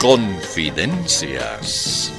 Confidencias.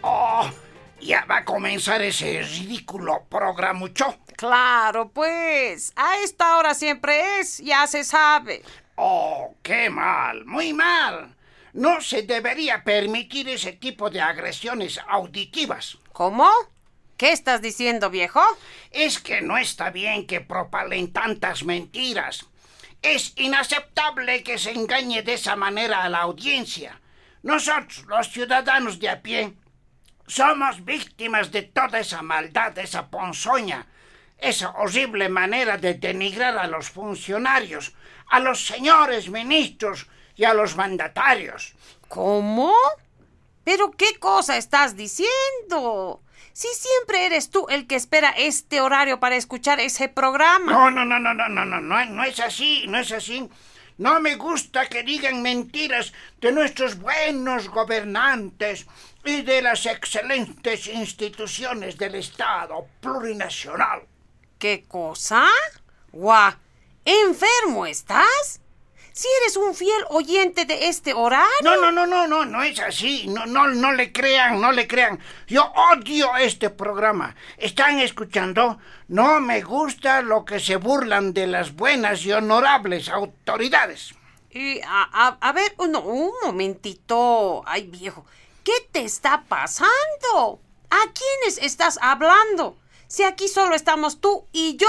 Oh, ya va a comenzar ese ridículo programucho. Claro, pues. A esta hora siempre es, ya se sabe. Oh, qué mal, muy mal. No se debería permitir ese tipo de agresiones auditivas. ¿Cómo? ¿Qué estás diciendo, viejo? Es que no está bien que propalen tantas mentiras. Es inaceptable que se engañe de esa manera a la audiencia. Nosotros, los ciudadanos de a pie, somos víctimas de toda esa maldad, esa ponzoña, esa horrible manera de denigrar a los funcionarios, a los señores ministros y a los mandatarios. ¿Cómo? ¿Pero qué cosa estás diciendo? Si siempre eres tú el que espera este horario para escuchar ese programa. No, no, no, no, no, no, no, no, no es así, no es así. No me gusta que digan mentiras de nuestros buenos gobernantes y de las excelentes instituciones del Estado plurinacional. ¿Qué cosa? Guau, ¿enfermo estás? Si eres un fiel oyente de este horario. No, no, no, no, no, no es así. No, no, no le crean, no le crean. Yo odio este programa. ¿Están escuchando? No me gusta lo que se burlan de las buenas y honorables autoridades. Y a, a- a ver, no, un momentito. Ay, viejo, ¿qué te está pasando? ¿A quiénes estás hablando? Si aquí solo estamos tú y yo,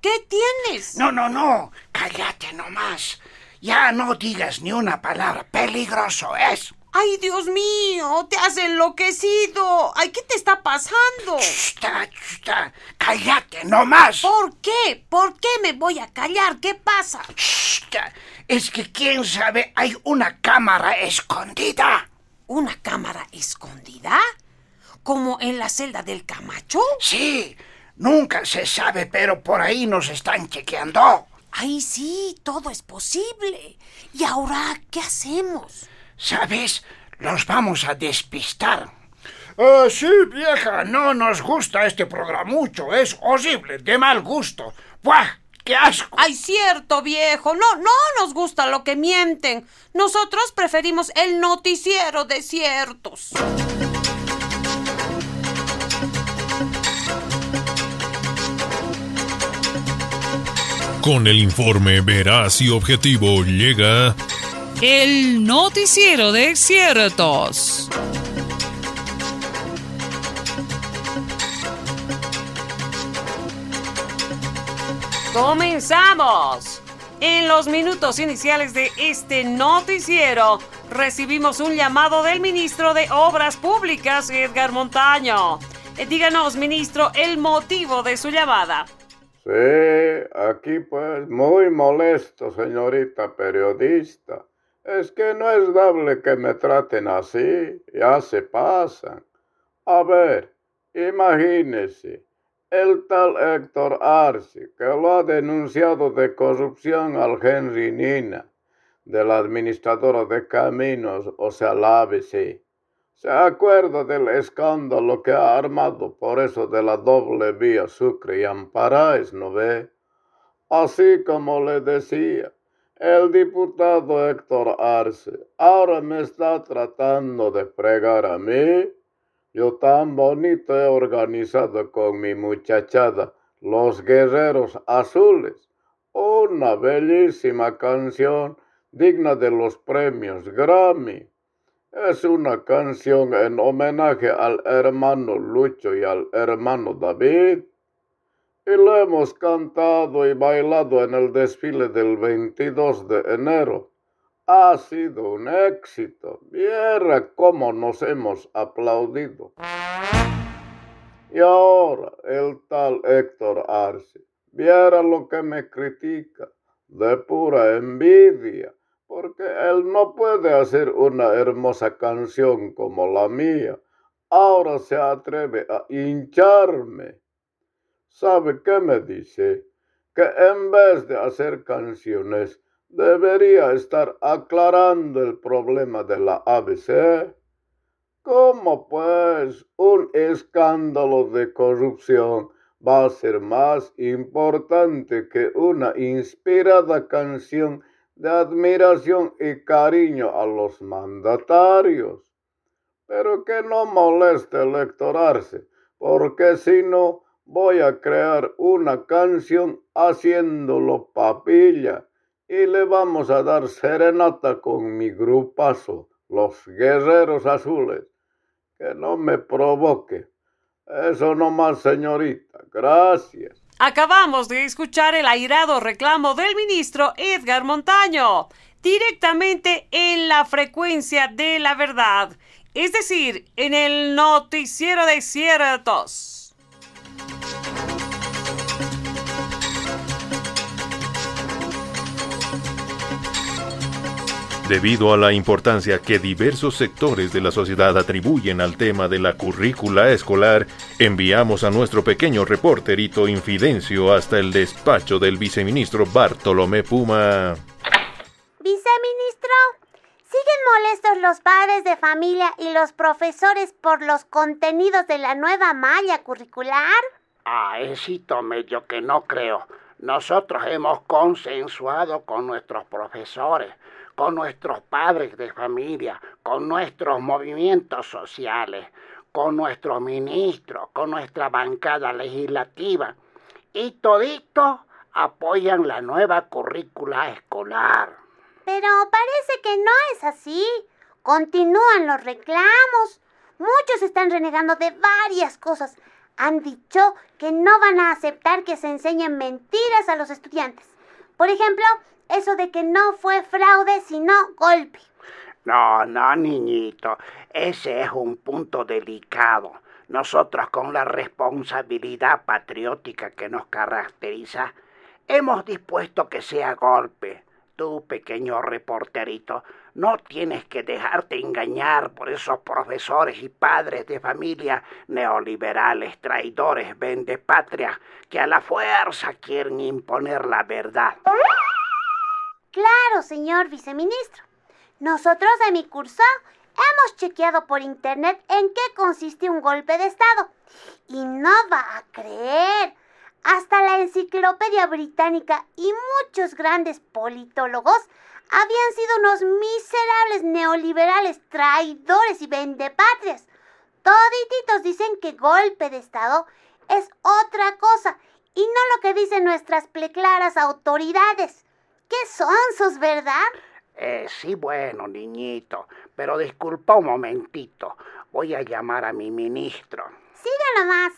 ¿qué tienes? No, no, no. Cállate nomás. Ya no digas ni una palabra. Peligroso es. Ay, Dios mío, te has enloquecido. Ay, ¿qué te está pasando? Chusta, chusta. Cállate nomás. ¿Por qué? ¿Por qué me voy a callar? ¿Qué pasa? Chusta. Es que quién sabe, hay una cámara escondida. ¿Una cámara escondida? ¿Como en la celda del Camacho? Sí, nunca se sabe, pero por ahí nos están chequeando. Ay, sí, todo es posible. ¿Y ahora qué hacemos? ¿Sabes? Los vamos a despistar. Ah, sí, vieja, no nos gusta este programucho. Es horrible, de mal gusto. ¡Buah! ¡Qué asco! Ay, cierto, viejo. No, no nos gusta lo que mienten. Nosotros preferimos el noticiero de ciertos. Con el informe veraz y objetivo llega El noticiero de ciertos. ¡Comenzamos! En los minutos iniciales de este noticiero recibimos un llamado del ministro de Obras Públicas, Edgar Montaño. Eh, díganos, ministro, el motivo de su llamada. Sí, aquí pues muy molesto, señorita periodista. Es que no es dable que me traten así, ya se pasan. A ver, imagínese, el tal Héctor Arce, que lo ha denunciado de corrupción al Henry Nina, de la administradora de caminos, o sea, la ABC. ¿Se acuerda del escándalo que ha armado por eso de la doble vía Sucre y Amparáis, no ve? Así como le decía, el diputado Héctor Arce ahora me está tratando de fregar a mí. Yo tan bonito he organizado con mi muchachada Los Guerreros Azules, una bellísima canción digna de los premios Grammy. Es una canción en homenaje al hermano Lucho y al hermano David. Y lo hemos cantado y bailado en el desfile del 22 de enero. Ha sido un éxito. Viera cómo nos hemos aplaudido. Y ahora el tal Héctor Arce. Viera lo que me critica. De pura envidia porque él no puede hacer una hermosa canción como la mía. Ahora se atreve a hincharme. ¿Sabe qué me dice? Que en vez de hacer canciones, debería estar aclarando el problema de la ABC. ¿Cómo pues un escándalo de corrupción va a ser más importante que una inspirada canción de admiración y cariño a los mandatarios? Pero que no moleste electorarse, porque si no voy a crear una canción haciéndolo papilla y le vamos a dar serenata con mi grupazo, los Guerreros Azules. Que no me provoque. Eso no más, señorita. Gracias. Acabamos de escuchar el airado reclamo del ministro Edgar Montaño, directamente en la frecuencia de la verdad, es decir, en el noticiero de ciertos. Debido a la importancia que diversos sectores de la sociedad atribuyen al tema de la currícula escolar, enviamos a nuestro pequeño reporterito Infidencio hasta el despacho del viceministro Bartolomé Puma. Viceministro, ¿siguen molestos los padres de familia y los profesores por los contenidos de la nueva malla curricular? Ah, éxito medio que no creo. Nosotros hemos consensuado con nuestros profesores con nuestros padres de familia, con nuestros movimientos sociales, con nuestros ministros, con nuestra bancada legislativa. Y toditos apoyan la nueva currícula escolar. Pero parece que no es así. Continúan los reclamos. Muchos están renegando de varias cosas. Han dicho que no van a aceptar que se enseñen mentiras a los estudiantes. Por ejemplo, eso de que no fue fraude, sino golpe. No, no, niñito, ese es un punto delicado. Nosotros con la responsabilidad patriótica que nos caracteriza, hemos dispuesto que sea golpe. Tú, pequeño reporterito, no tienes que dejarte engañar por esos profesores y padres de familia neoliberales, traidores, patria, que a la fuerza quieren imponer la verdad. Claro, señor viceministro. Nosotros en mi curso hemos chequeado por internet en qué consiste un golpe de Estado. Y no va a creer. Hasta la enciclopedia británica y muchos grandes politólogos habían sido unos miserables neoliberales, traidores y vendepatrias. Todititos dicen que golpe de Estado es otra cosa y no lo que dicen nuestras pleclaras autoridades. ¿Qué son sus, verdad? Eh, sí, bueno, niñito, pero disculpa un momentito. Voy a llamar a mi ministro. Siga nomás.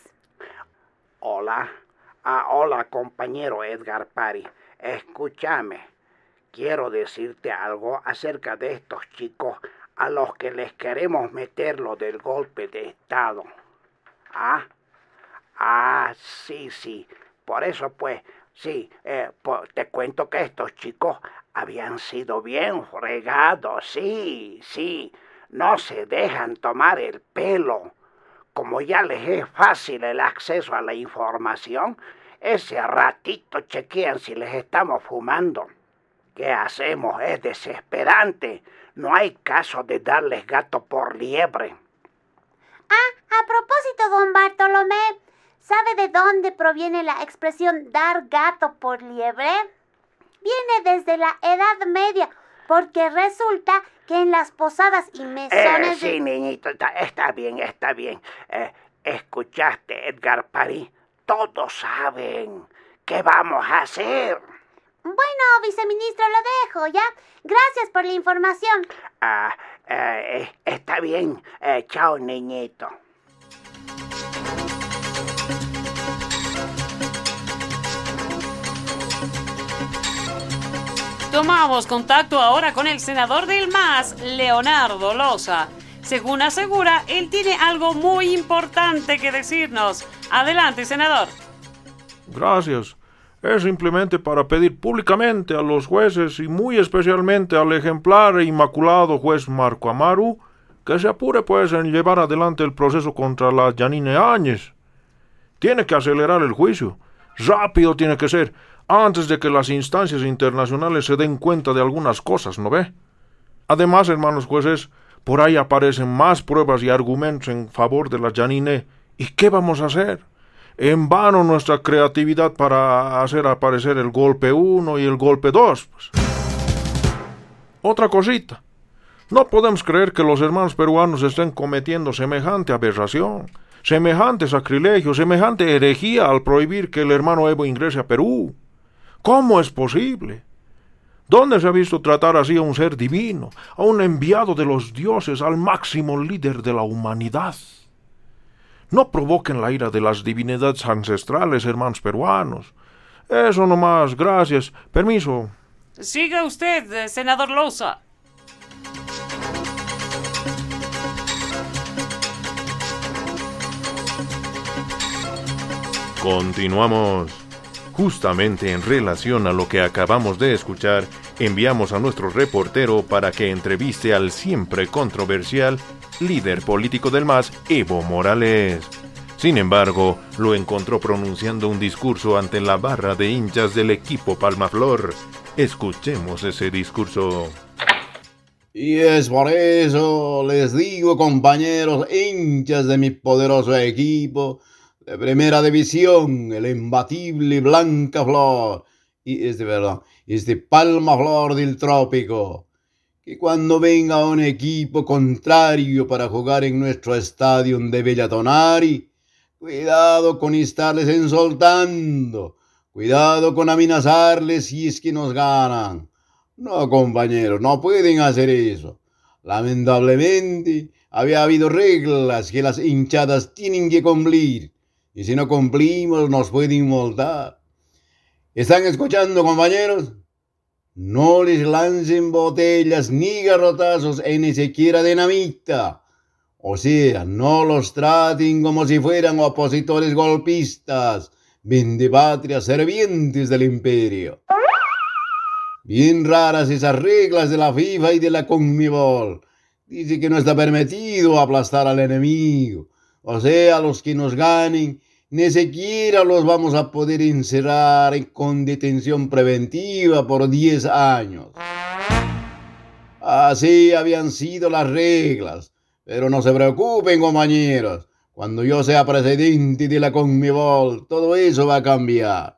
Hola. Ah, hola, compañero Edgar Pari. Escúchame. Quiero decirte algo acerca de estos chicos a los que les queremos meter lo del golpe de Estado. ¿Ah? Ah, sí, sí. Por eso, pues, Sí, eh, te cuento que estos chicos habían sido bien fregados, sí, sí, no se dejan tomar el pelo. Como ya les es fácil el acceso a la información, ese ratito chequean si les estamos fumando. ¿Qué hacemos? Es desesperante. No hay caso de darles gato por liebre. Ah, a propósito, don Bartolomé, ¿Sabe de dónde proviene la expresión dar gato por liebre? Viene desde la Edad Media, porque resulta que en las posadas y mesones... Eh, sí, niñito, está, bien, está bien. Eh, ¿Escuchaste, Edgar París? Todos saben. ¿Qué vamos a hacer? Bueno, viceministro, lo dejo, ¿ya? Gracias por la información. Ah, eh, está bien. chao, niñito. Tomamos contacto ahora con el senador del MAS, Leonardo Loza. Según asegura, él tiene algo muy importante que decirnos. Adelante, senador. Gracias. Es simplemente para pedir públicamente a los jueces y muy especialmente al ejemplar e inmaculado juez Marco Amaru que se apure pues en llevar adelante el proceso contra la Janine Áñez. Tiene que acelerar el juicio. Rápido tiene que ser antes de que las instancias internacionales se den cuenta de algunas cosas, ¿no ve? Además, hermanos jueces, por ahí aparecen más pruebas y argumentos en favor de la Janine. ¿Y qué vamos a hacer? En vano nuestra creatividad para hacer aparecer el golpe 1 y el golpe 2. Pues. Otra cosita. No podemos creer que los hermanos peruanos estén cometiendo semejante aberración, semejante sacrilegio, semejante herejía al prohibir que el hermano Evo ingrese a Perú. ¿Cómo es posible? ¿Dónde se ha visto tratar así a un ser divino, a un enviado de los dioses, al máximo líder de la humanidad? No provoquen la ira de las divinidades ancestrales, hermanos peruanos. Eso nomás, gracias. Permiso. Siga usted, eh, senador Loza. Continuamos. Justamente en relación a lo que acabamos de escuchar, enviamos a nuestro reportero para que entreviste al siempre controversial líder político del MAS, Evo Morales. Sin embargo, lo encontró pronunciando un discurso ante la barra de hinchas del equipo Palmaflor. Escuchemos ese discurso. Y es por eso les digo, compañeros hinchas de mi poderoso equipo de primera división, el imbatible Blanca Flor, y es de verdad, es de Palma Flor del Trópico que cuando venga un equipo contrario para jugar en nuestro estadio de Bellatonari, cuidado con estarles insultando, cuidado con amenazarles si es que nos ganan. No, compañeros, no pueden hacer eso. Lamentablemente, había habido reglas que las hinchadas tienen que cumplir, y si no cumplimos nos pueden multar. ¿Están escuchando, compañeros? No les lancen botellas ni garrotazos e ni siquiera dinamita. O sea, no los traten como si fueran opositores golpistas, vendepatrias servientes del imperio. Bien raras esas reglas de la FIFA y de la CONMEBOL. Dice que no está permitido aplastar al enemigo. O sea, los que nos ganen ni siquiera los vamos a poder encerrar con detención preventiva por 10 años. Así habían sido las reglas, pero no se preocupen compañeros, cuando yo sea presidente de la Conmebol, todo eso va a cambiar.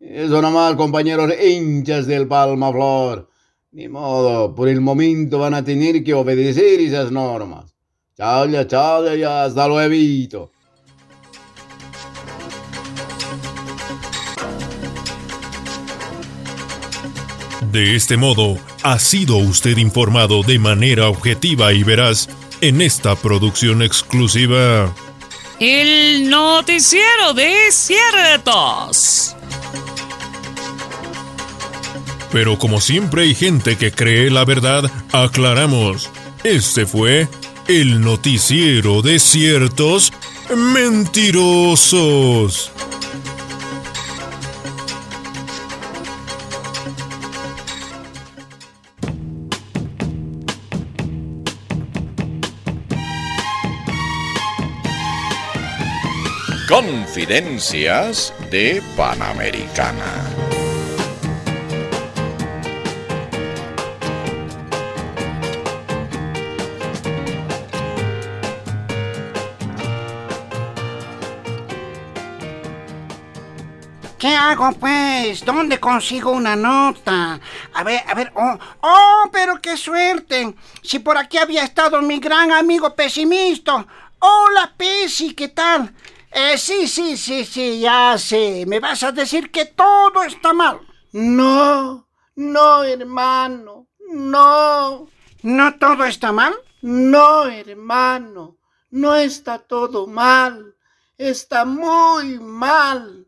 Eso nomás, compañeros hinchas del Palma Flor. Ni modo, por el momento van a tener que obedecer esas normas. Chao, ya, chao, ya, hasta luego. De este modo, ha sido usted informado de manera objetiva y veraz en esta producción exclusiva. El noticiero de ciertos. Pero como siempre hay gente que cree la verdad, aclaramos. Este fue el noticiero de ciertos mentirosos. Confidencias de Panamericana. ¿Qué hago pues? ¿Dónde consigo una nota? A ver, a ver, oh, oh, pero qué suerte. Si por aquí había estado mi gran amigo pesimista. Hola, Pesi, ¿qué tal? Eh, sí, sí, sí, sí, ya sé. Me vas a decir que todo está mal. No, no, hermano, no. ¿No todo está mal? No, hermano, no está todo mal. Está muy mal.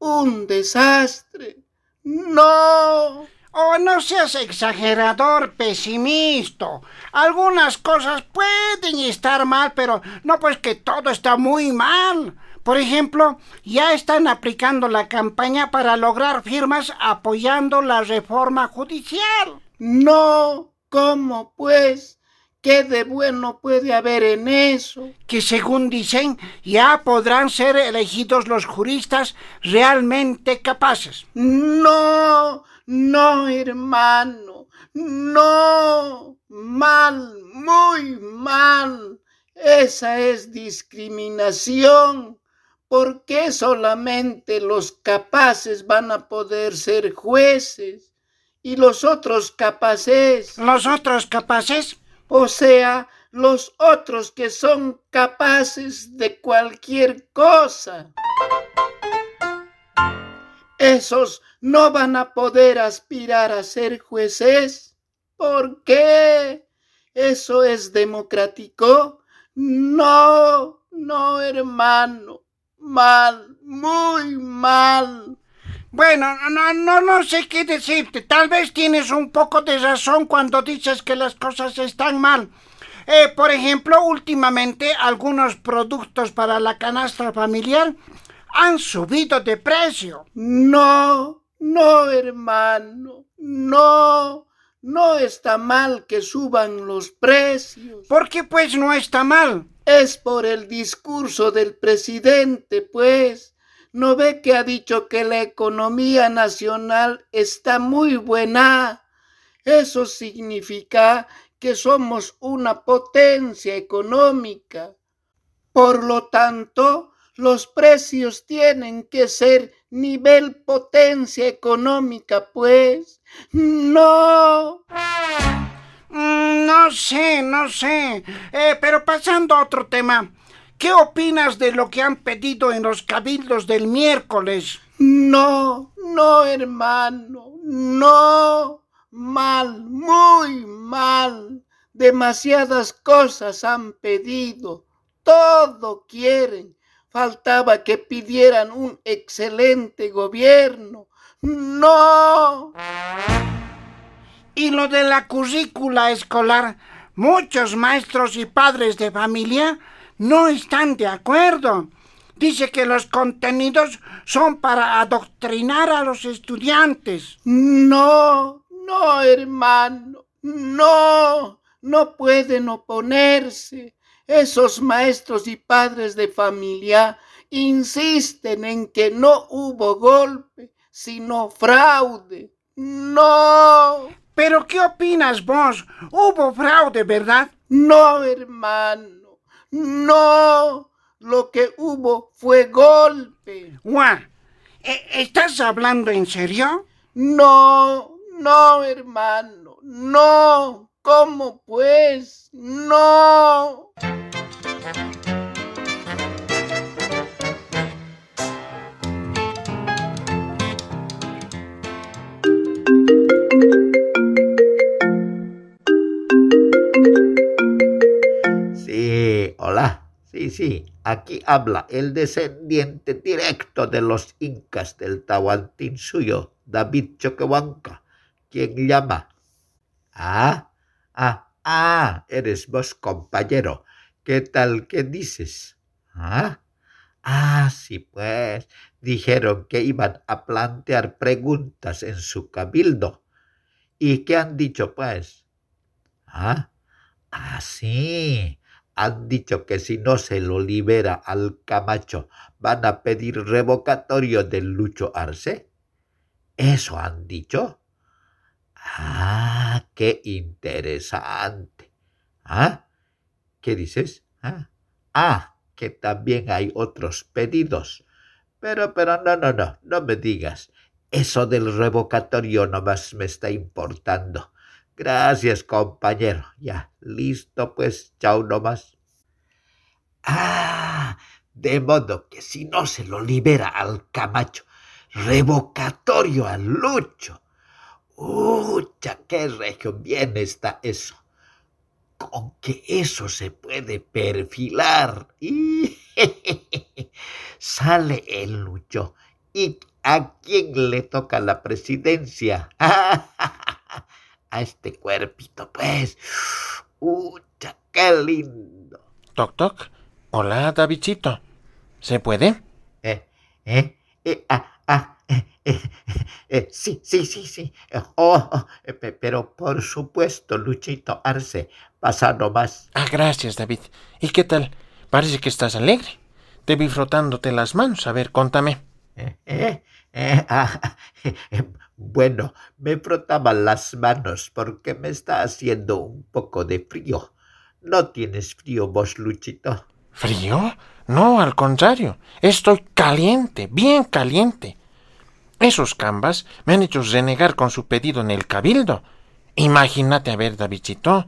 Un desastre. No. Oh, no seas exagerador, pesimista. Algunas cosas pueden estar mal, pero no pues que todo está muy mal. Por ejemplo, ya están aplicando la campaña para lograr firmas apoyando la reforma judicial. No, ¿cómo pues? ¿Qué de bueno puede haber en eso? Que según dicen, ya podrán ser elegidos los juristas realmente capaces. No, no, hermano, no. Mal, muy mal. Esa es discriminación. ¿Por qué solamente los capaces van a poder ser jueces? ¿Y los otros capaces? ¿Los otros capaces? O sea, los otros que son capaces de cualquier cosa. Esos no van a poder aspirar a ser jueces. ¿Por qué? ¿Eso es democrático? No, no, hermano. Mal, muy mal. Bueno, no, no, no sé qué decirte. Tal vez tienes un poco de razón cuando dices que las cosas están mal. Eh, por ejemplo, últimamente algunos productos para la canasta familiar han subido de precio. No, no, hermano, no. No está mal que suban los precios. ¿Por qué pues no está mal? Es por el discurso del presidente, pues. ¿No ve que ha dicho que la economía nacional está muy buena? Eso significa que somos una potencia económica. Por lo tanto, los precios tienen que ser nivel potencia económica, pues. No. Mm, no sé, no sé. Eh, pero pasando a otro tema. ¿Qué opinas de lo que han pedido en los cabildos del miércoles? No, no, hermano, no. Mal, muy mal. Demasiadas cosas han pedido. Todo quieren. Faltaba que pidieran un excelente gobierno. No. Y lo de la currícula escolar, muchos maestros y padres de familia no están de acuerdo. Dice que los contenidos son para adoctrinar a los estudiantes. No, no, hermano, no, no pueden oponerse. Esos maestros y padres de familia insisten en que no hubo golpe, sino fraude. No. ¿Pero qué opinas vos? Hubo fraude, ¿verdad? No, hermano. No, lo que hubo fue golpe. Gua, ¿estás hablando en serio? No, no, hermano, no. ¿Cómo pues? No. Sí, sí, aquí habla el descendiente directo de los incas del suyo, David Choquehuanca. ¿Quién llama? Ah, ah, ah, eres vos, compañero. ¿Qué tal, qué dices? Ah, ah, sí, pues, dijeron que iban a plantear preguntas en su cabildo. ¿Y qué han dicho, pues? Ah, ah, sí han dicho que si no se lo libera al Camacho van a pedir revocatorio del Lucho Arce. ¿Eso han dicho? Ah, qué interesante. ¿Ah? ¿Qué dices? ¿Ah? ah, que también hay otros pedidos. Pero, pero, no, no, no, no me digas. Eso del revocatorio no más me está importando. Gracias, compañero. Ya, listo, pues, chao nomás. Ah, de modo que si no se lo libera al Camacho, revocatorio al Lucho. ¡Ucha, qué regio bien está eso! Con que eso se puede perfilar. Y sale el Lucho. ¿Y a quién le toca la presidencia? a este cuerpito, pues. ¡Ucha, qué lindo! Toc, toc. Hola, Davidcito. ¿Se puede? Eh, eh, eh, ah, ah, Eh, sí, sí, sí, sí. Oh, oh, eh, pe- pero por supuesto, Luchito Arce, pasa nomás. Ah, gracias, David. ¿Y qué tal? Parece que estás alegre. Te vi frotándote las manos. A ver, contame. Eh, eh, ah, eh, bueno, me frotaba las manos porque me está haciendo un poco de frío. ¿No tienes frío vos, Luchito? ¿Frío? No, al contrario. Estoy caliente, bien caliente. Esos cambas me han hecho renegar con su pedido en el cabildo. Imagínate a ver, Davidcito.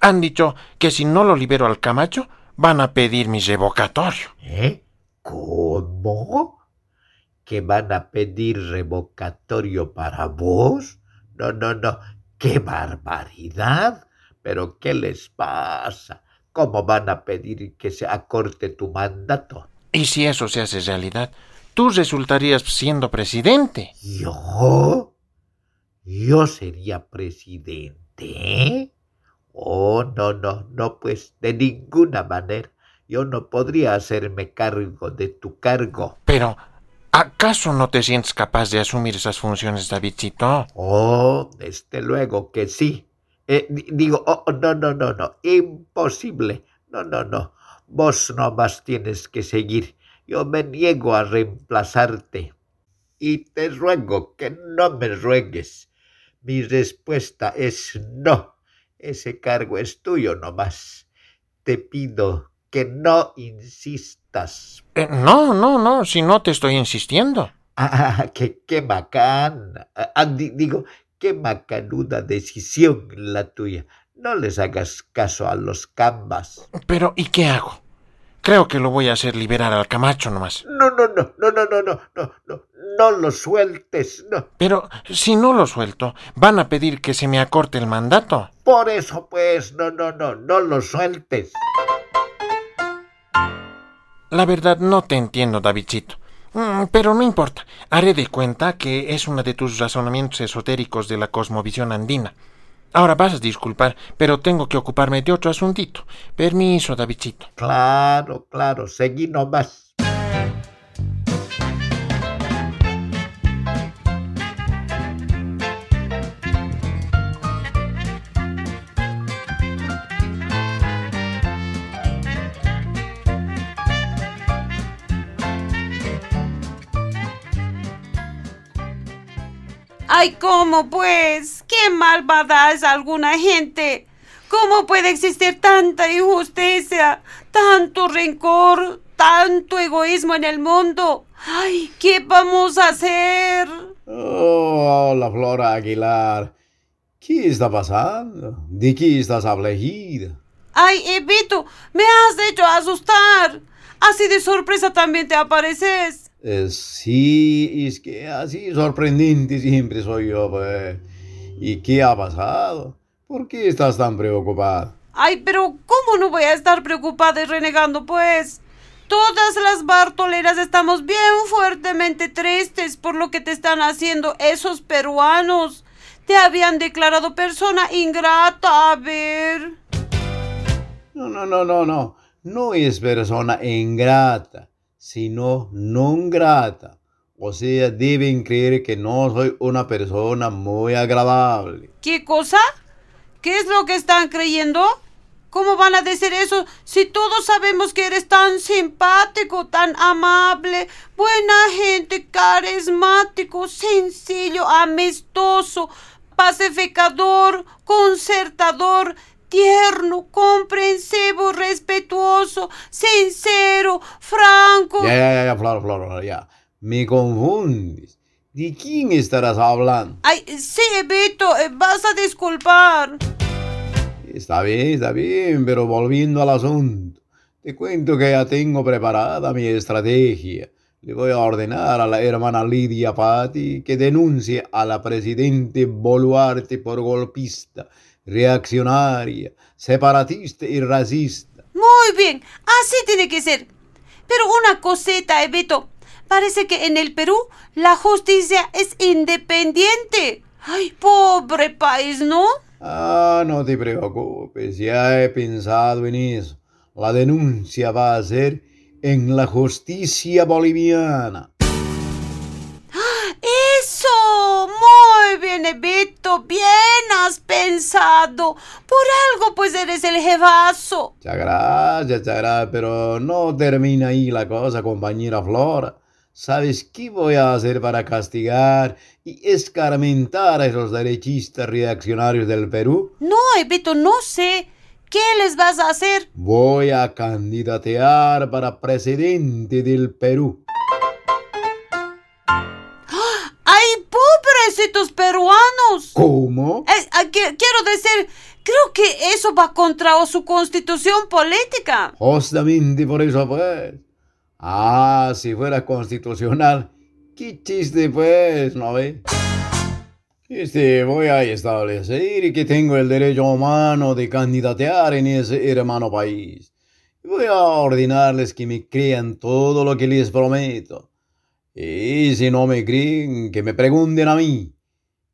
Han dicho que si no lo libero al Camacho, van a pedir mi revocatorio. ¿Eh? ¿Cómo? ¿Que van a pedir revocatorio para vos? No, no, no. ¡Qué barbaridad! ¿Pero qué les pasa? ¿Cómo van a pedir que se acorte tu mandato? Y si eso se hace realidad, tú resultarías siendo presidente. ¿Yo? ¿Yo sería presidente? Oh, no, no, no, pues de ninguna manera. Yo no podría hacerme cargo de tu cargo. Pero, ¿acaso no te sientes capaz de asumir esas funciones, Davidcito? Oh, desde luego que sí. Eh, di- digo, oh, no, no, no, no, imposible. No, no, no. Vos nomás tienes que seguir. Yo me niego a reemplazarte. Y te ruego que no me ruegues. Mi respuesta es no. Ese cargo es tuyo nomás. Te pido que no insistas. Eh, no, no, no, si no te estoy insistiendo. Ah, qué, qué bacán. Ah, ah, di- digo, qué macanuda decisión la tuya. No les hagas caso a los cambas. Pero, ¿y qué hago? Creo que lo voy a hacer liberar al Camacho nomás. No, no, no, no, no, no, no, no, no, no lo sueltes, no. Pero, si no lo suelto, van a pedir que se me acorte el mandato. Por eso, pues, no, no, no, no lo sueltes. La verdad no te entiendo, Davidcito. Mm, Pero no importa. Haré de cuenta que es uno de tus razonamientos esotéricos de la cosmovisión andina. Ahora vas a disculpar, pero tengo que ocuparme de otro asuntito. Permiso, Davidcito. Claro, claro, seguí nomás. Ay, ¿cómo pues? ¿Qué malvada es alguna gente? ¿Cómo puede existir tanta injusticia, tanto rencor, tanto egoísmo en el mundo? Ay, ¿qué vamos a hacer? Oh, hola, Flora Aguilar. ¿Qué está pasando? ¿De qué estás afligida? Ay, Evito, me has hecho asustar. Así de sorpresa también te apareces. Eh, sí, es que así sorprendente siempre soy yo, pues. ¿Y qué ha pasado? ¿Por qué estás tan preocupada? Ay, pero ¿cómo no voy a estar preocupada y renegando, pues? Todas las Bartoleras estamos bien fuertemente tristes por lo que te están haciendo esos peruanos. Te habían declarado persona ingrata, a ver. No, no, no, no, no. No es persona ingrata, sino non grata. O sea, deben creer que no soy una persona muy agradable. ¿Qué cosa? ¿Qué es lo que están creyendo? ¿Cómo van a decir eso si todos sabemos que eres tan simpático, tan amable, buena gente, carismático, sencillo, amistoso, pacificador, concertador, tierno, comprensivo, respetuoso, sincero, franco? Ya, ya, ya, ya, Flora, Flora, ya. Me confundes. ¿De quién estarás hablando? Ay, sí, Vito, eh, vas a disculpar. Está bien, está bien, pero volviendo al asunto. Te cuento que ya tengo preparada mi estrategia. Le voy a ordenar a la hermana Lidia Patti que denuncie a la presidente Boluarte por golpista, reaccionaria, separatista y racista. Muy bien, así tiene que ser. Pero una cosita, Evito. Parece que en el Perú la justicia es independiente. Ay, pobre país, ¿no? Ah, no te preocupes, ya he pensado en eso. La denuncia va a ser en la justicia boliviana. Bien, Evito. Bien has pensado. Por algo, pues eres el jefazo. Muchas gracias, muchas gracias, pero no termina ahí la cosa, compañera Flora. ¿Sabes qué voy a hacer para castigar y escarmentar a esos derechistas reaccionarios del Perú? No, Evito, no sé. ¿Qué les vas a hacer? Voy a candidatear para presidente del Perú. Pobrecitos peruanos! ¿Cómo? Eh, ah, que- quiero decir, creo que eso va contra su constitución política. Justamente por eso, pues. Ah, si fuera constitucional. Qué chiste, pues, ¿no ve? Este, voy a establecer que tengo el derecho humano de candidatear en ese hermano país. Voy a ordenarles que me crean todo lo que les prometo. Y si no me creen, que me pregunten a mí.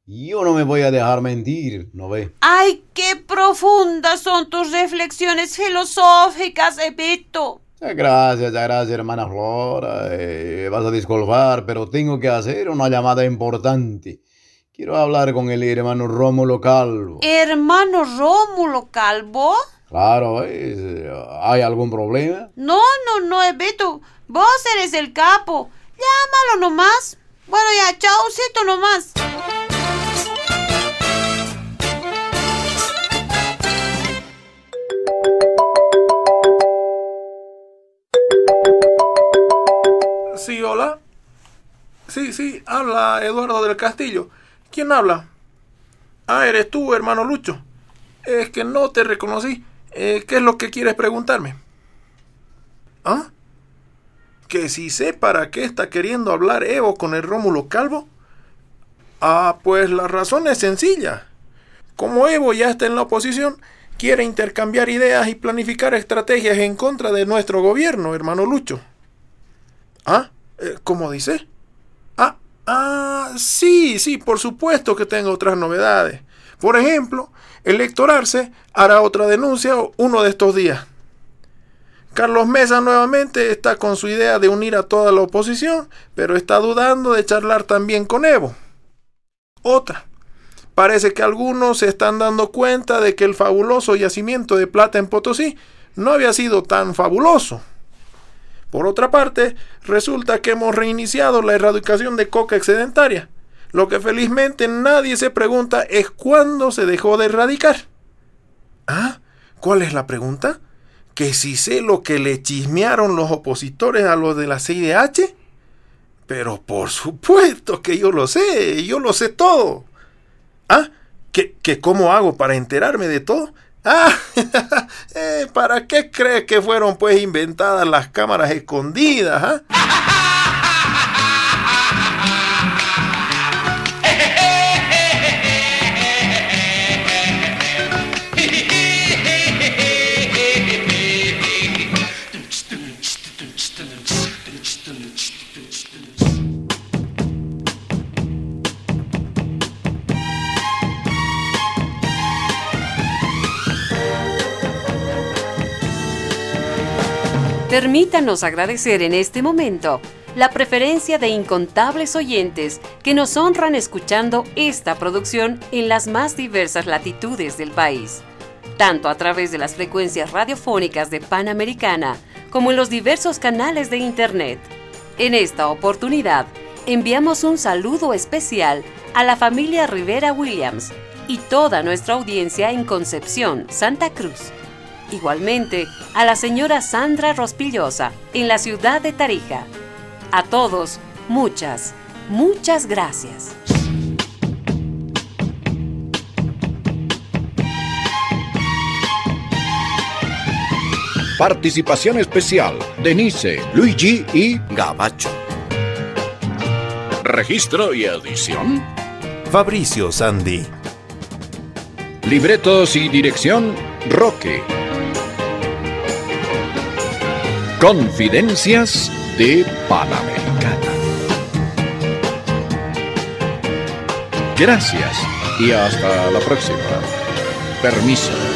Yo no me voy a dejar mentir, ¿no ve? ¡Ay, qué profundas son tus reflexiones filosóficas! Muchas Gracias, gracias, hermana Flora. Eh, vas a disculpar, pero tengo que hacer una llamada importante. Quiero hablar con el hermano Rómulo Calvo. Hermano Rómulo Calvo. Claro, ¿ves? ¿hay algún problema? No, no, no, Evito. Vos eres el capo. Llámalo nomás. Bueno, ya, chaucito nomás. Sí, hola. Sí, sí, habla Eduardo del Castillo. ¿Quién habla? Ah, eres tú, hermano Lucho. Es que no te reconocí. Eh, ¿Qué es lo que quieres preguntarme? ¿Ah? ¿Que si sé para qué está queriendo hablar Evo con el Rómulo Calvo? Ah, pues la razón es sencilla. Como Evo ya está en la oposición, quiere intercambiar ideas y planificar estrategias en contra de nuestro gobierno, hermano Lucho. ¿Ah? Eh, ¿Cómo dice? Ah, ah, sí, sí, por supuesto que tengo otras novedades. Por ejemplo, Electorarse hará otra denuncia uno de estos días. Carlos Mesa nuevamente está con su idea de unir a toda la oposición, pero está dudando de charlar también con Evo. Otra. Parece que algunos se están dando cuenta de que el fabuloso yacimiento de plata en Potosí no había sido tan fabuloso. Por otra parte, resulta que hemos reiniciado la erradicación de coca excedentaria. Lo que felizmente nadie se pregunta es cuándo se dejó de erradicar. ¿Ah? ¿Cuál es la pregunta? ¿Que si sé lo que le chismearon los opositores a los de la CIDH? Pero por supuesto que yo lo sé, yo lo sé todo. ¿Ah? ¿Que, que cómo hago para enterarme de todo? Ah, eh, ¿para qué crees que fueron pues inventadas las cámaras escondidas? ah? Permítanos agradecer en este momento la preferencia de incontables oyentes que nos honran escuchando esta producción en las más diversas latitudes del país, tanto a través de las frecuencias radiofónicas de Panamericana como en los diversos canales de Internet. En esta oportunidad, enviamos un saludo especial a la familia Rivera Williams y toda nuestra audiencia en Concepción, Santa Cruz. Igualmente a la señora Sandra Rospillosa en la ciudad de Tarija. A todos, muchas, muchas gracias. Participación especial, Denise, Luigi y Gabacho. Registro y edición, Fabricio Sandy. libretos y dirección, Roque. Confidencias de Panamericana. Gracias y hasta la próxima. Permiso.